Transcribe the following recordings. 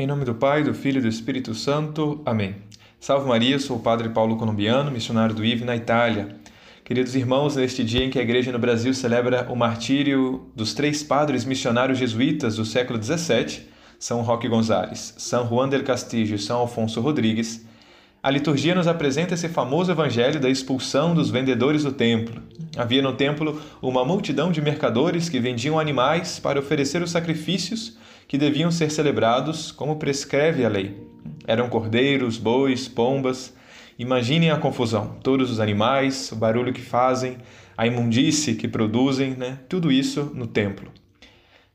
Em nome do Pai, do Filho e do Espírito Santo. Amém. Salve Maria, sou o Padre Paulo Colombiano, missionário do IV na Itália. Queridos irmãos, neste dia em que a Igreja no Brasil celebra o martírio dos três padres missionários jesuítas do século XVII, São Roque Gonzales, São Juan del Castillo e São Alfonso Rodrigues, a liturgia nos apresenta esse famoso evangelho da expulsão dos vendedores do templo. Havia no templo uma multidão de mercadores que vendiam animais para oferecer os sacrifícios que deviam ser celebrados como prescreve a lei. Eram cordeiros, bois, pombas. Imaginem a confusão: todos os animais, o barulho que fazem, a imundície que produzem, né? tudo isso no templo.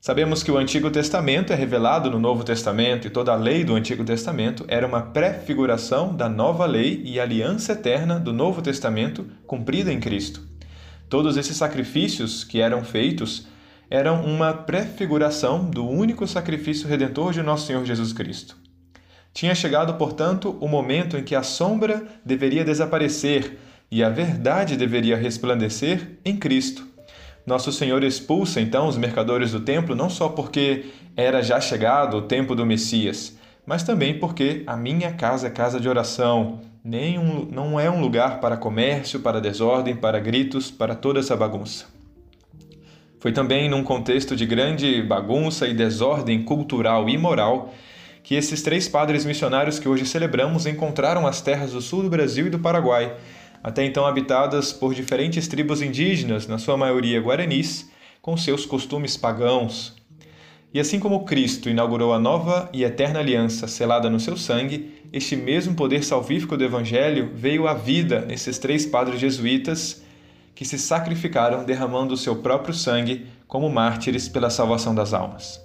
Sabemos que o Antigo Testamento é revelado no Novo Testamento e toda a lei do Antigo Testamento era uma prefiguração da nova lei e aliança eterna do Novo Testamento cumprida em Cristo. Todos esses sacrifícios que eram feitos eram uma prefiguração do único sacrifício redentor de nosso Senhor Jesus Cristo. Tinha chegado, portanto, o momento em que a sombra deveria desaparecer e a verdade deveria resplandecer em Cristo nosso Senhor expulsa então os mercadores do templo não só porque era já chegado o tempo do Messias, mas também porque a minha casa é casa de oração, nem um, não é um lugar para comércio, para desordem, para gritos, para toda essa bagunça. Foi também num contexto de grande bagunça e desordem cultural e moral que esses três padres missionários que hoje celebramos encontraram as terras do sul do Brasil e do Paraguai até então habitadas por diferentes tribos indígenas, na sua maioria guaranis, com seus costumes pagãos. E assim como Cristo inaugurou a nova e eterna aliança selada no seu sangue, este mesmo poder salvífico do Evangelho veio à vida nesses três padres jesuítas que se sacrificaram derramando o seu próprio sangue como mártires pela salvação das almas.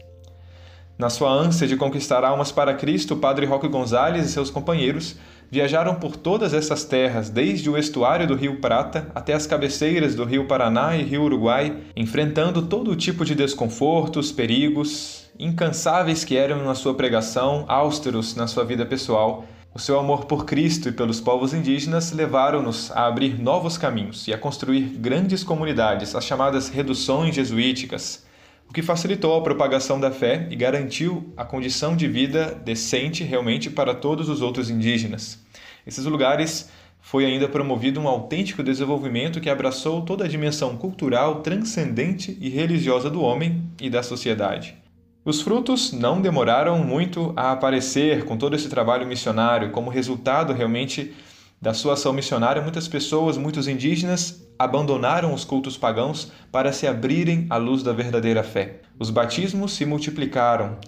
Na sua ânsia de conquistar almas para Cristo, o padre Roque Gonzales e seus companheiros viajaram por todas essas terras, desde o estuário do Rio Prata até as cabeceiras do Rio Paraná e Rio Uruguai, enfrentando todo tipo de desconfortos, perigos, incansáveis que eram na sua pregação, austeros na sua vida pessoal. O seu amor por Cristo e pelos povos indígenas levaram-nos a abrir novos caminhos e a construir grandes comunidades, as chamadas reduções jesuíticas o que facilitou a propagação da fé e garantiu a condição de vida decente realmente para todos os outros indígenas. Esses lugares foi ainda promovido um autêntico desenvolvimento que abraçou toda a dimensão cultural, transcendente e religiosa do homem e da sociedade. Os frutos não demoraram muito a aparecer com todo esse trabalho missionário, como resultado realmente da sua ação missionária, muitas pessoas, muitos indígenas, abandonaram os cultos pagãos para se abrirem à luz da verdadeira fé. Os batismos se multiplicaram,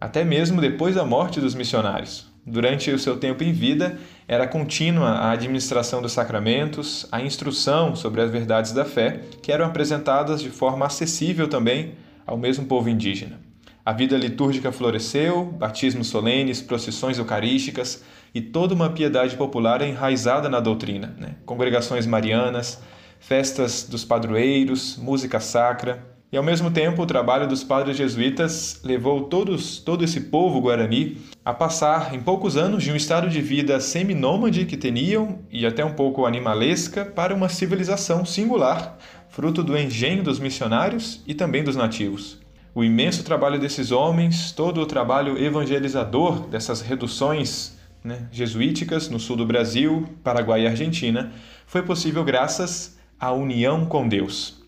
até mesmo depois da morte dos missionários. Durante o seu tempo em vida, era contínua a administração dos sacramentos, a instrução sobre as verdades da fé, que eram apresentadas de forma acessível também ao mesmo povo indígena. A vida litúrgica floresceu, batismos solenes, procissões eucarísticas e toda uma piedade popular enraizada na doutrina. Né? Congregações marianas, festas dos padroeiros, música sacra. E ao mesmo tempo, o trabalho dos padres jesuítas levou todos, todo esse povo guarani a passar, em poucos anos, de um estado de vida seminômade que teniam e até um pouco animalesca para uma civilização singular, fruto do engenho dos missionários e também dos nativos o imenso trabalho desses homens, todo o trabalho evangelizador dessas reduções né, jesuíticas no sul do Brasil, Paraguai e Argentina, foi possível graças à união com Deus.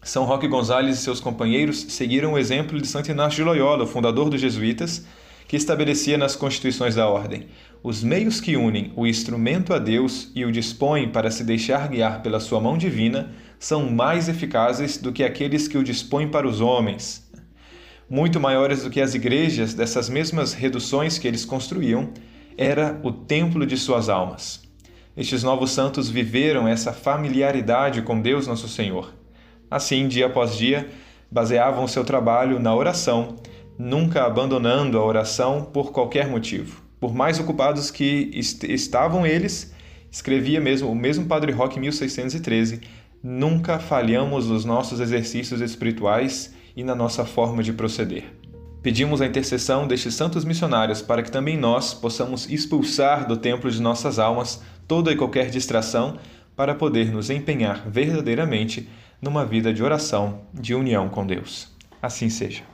São Roque Gonzalez e seus companheiros seguiram o exemplo de Santo Inácio de Loyola, fundador dos jesuítas, que estabelecia nas constituições da ordem: os meios que unem o instrumento a Deus e o dispõem para se deixar guiar pela sua mão divina são mais eficazes do que aqueles que o dispõem para os homens muito maiores do que as igrejas dessas mesmas reduções que eles construíam, era o templo de suas almas. Estes novos santos viveram essa familiaridade com Deus Nosso Senhor. Assim, dia após dia, baseavam seu trabalho na oração, nunca abandonando a oração por qualquer motivo. Por mais ocupados que est estavam eles, escrevia mesmo o mesmo Padre Roque em 1613, nunca falhamos nos nossos exercícios espirituais e na nossa forma de proceder. Pedimos a intercessão destes santos missionários para que também nós possamos expulsar do templo de nossas almas toda e qualquer distração para poder nos empenhar verdadeiramente numa vida de oração, de união com Deus. Assim seja.